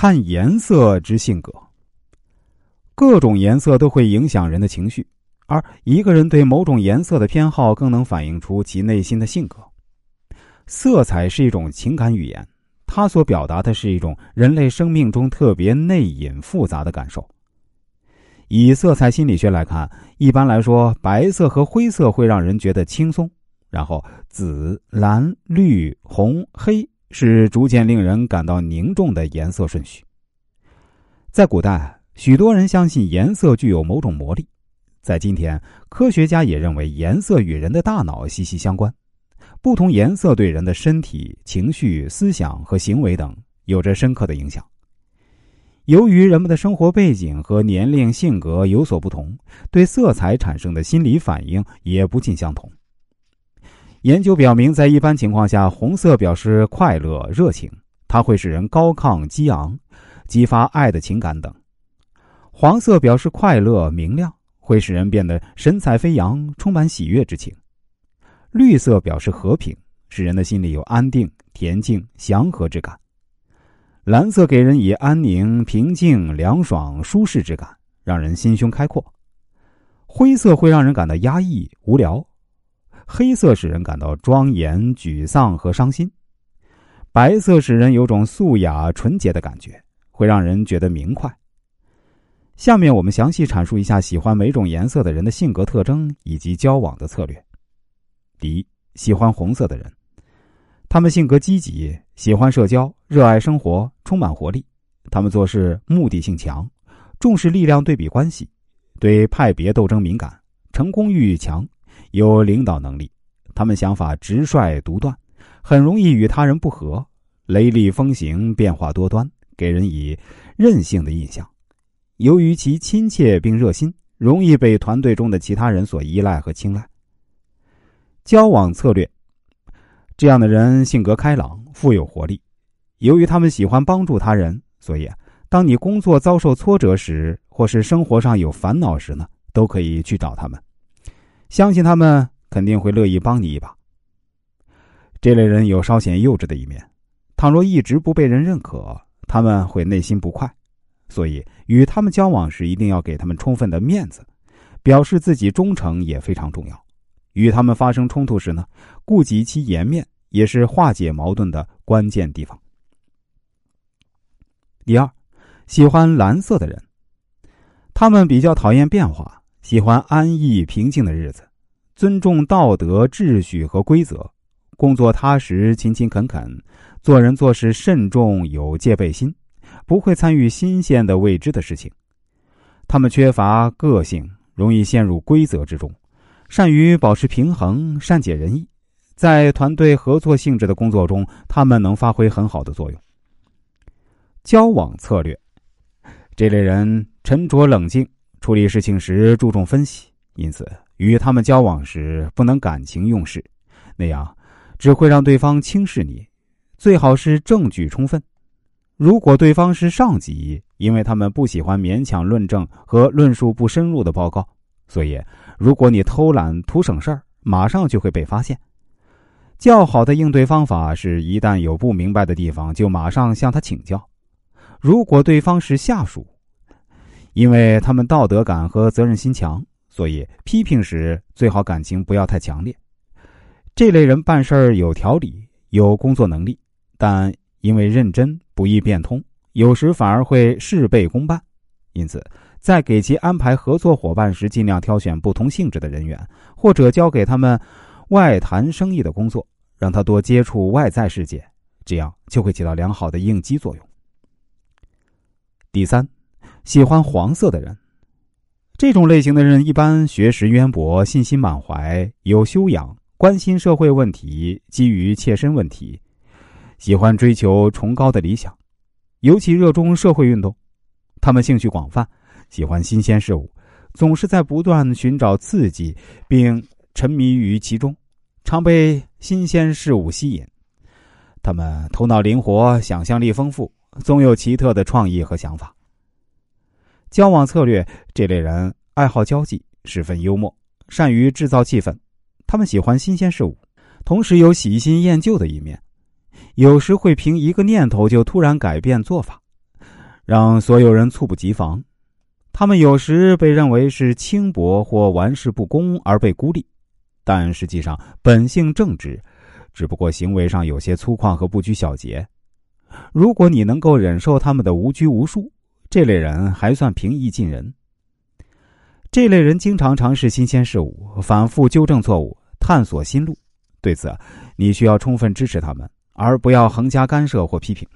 看颜色之性格。各种颜色都会影响人的情绪，而一个人对某种颜色的偏好，更能反映出其内心的性格。色彩是一种情感语言，它所表达的是一种人类生命中特别内隐、复杂的感受。以色彩心理学来看，一般来说，白色和灰色会让人觉得轻松，然后紫、蓝、绿、红、黑是逐渐令人感到凝重的颜色顺序。在古代，许多人相信颜色具有某种魔力；在今天，科学家也认为颜色与人的大脑息息相关。不同颜色对人的身体、情绪、思想和行为等有着深刻的影响。由于人们的生活背景和年龄、性格有所不同，对色彩产生的心理反应也不尽相同。研究表明，在一般情况下，红色表示快乐、热情，它会使人高亢、激昂，激发爱的情感等；黄色表示快乐、明亮，会使人变得神采飞扬，充满喜悦之情。绿色表示和平，使人的心里有安定、恬静、祥和之感；蓝色给人以安宁、平静、凉爽、舒适之感，让人心胸开阔；灰色会让人感到压抑、无聊；黑色使人感到庄严、沮丧和伤心；白色使人有种素雅、纯洁的感觉，会让人觉得明快。下面我们详细阐述一下喜欢每种颜色的人的性格特征以及交往的策略。第一，喜欢红色的人，他们性格积极，喜欢社交，热爱生活，充满活力。他们做事目的性强，重视力量对比关系，对派别斗争敏感，成功欲强，有领导能力。他们想法直率独断，很容易与他人不和，雷厉风行，变化多端，给人以任性的印象。由于其亲切并热心，容易被团队中的其他人所依赖和青睐。交往策略，这样的人性格开朗，富有活力。由于他们喜欢帮助他人，所以当你工作遭受挫折时，或是生活上有烦恼时呢，都可以去找他们。相信他们肯定会乐意帮你一把。这类人有稍显幼稚的一面，倘若一直不被人认可，他们会内心不快。所以与他们交往时，一定要给他们充分的面子，表示自己忠诚也非常重要。与他们发生冲突时呢，顾及其颜面也是化解矛盾的关键地方。第二，喜欢蓝色的人，他们比较讨厌变化，喜欢安逸平静的日子，尊重道德秩序和规则，工作踏实勤勤恳恳，做人做事慎重有戒备心，不会参与新鲜的未知的事情。他们缺乏个性，容易陷入规则之中。善于保持平衡，善解人意，在团队合作性质的工作中，他们能发挥很好的作用。交往策略，这类人沉着冷静，处理事情时注重分析，因此与他们交往时不能感情用事，那样只会让对方轻视你。最好是证据充分。如果对方是上级，因为他们不喜欢勉强论证和论述不深入的报告，所以。如果你偷懒图省事儿，马上就会被发现。较好的应对方法是，一旦有不明白的地方，就马上向他请教。如果对方是下属，因为他们道德感和责任心强，所以批评时最好感情不要太强烈。这类人办事儿有条理，有工作能力，但因为认真不易变通，有时反而会事倍功半，因此。在给其安排合作伙伴时，尽量挑选不同性质的人员，或者交给他们外谈生意的工作，让他多接触外在世界，这样就会起到良好的应激作用。第三，喜欢黄色的人，这种类型的人一般学识渊博、信心满怀、有修养、关心社会问题、基于切身问题，喜欢追求崇高的理想，尤其热衷社会运动，他们兴趣广泛。喜欢新鲜事物，总是在不断寻找刺激，并沉迷于其中，常被新鲜事物吸引。他们头脑灵活，想象力丰富，总有奇特的创意和想法。交往策略：这类人爱好交际，十分幽默，善于制造气氛。他们喜欢新鲜事物，同时有喜新厌旧的一面，有时会凭一个念头就突然改变做法。让所有人猝不及防。他们有时被认为是轻薄或玩世不恭而被孤立，但实际上本性正直，只不过行为上有些粗犷和不拘小节。如果你能够忍受他们的无拘无束，这类人还算平易近人。这类人经常尝试新鲜事物，反复纠正错误，探索新路。对此，你需要充分支持他们，而不要横加干涉或批评。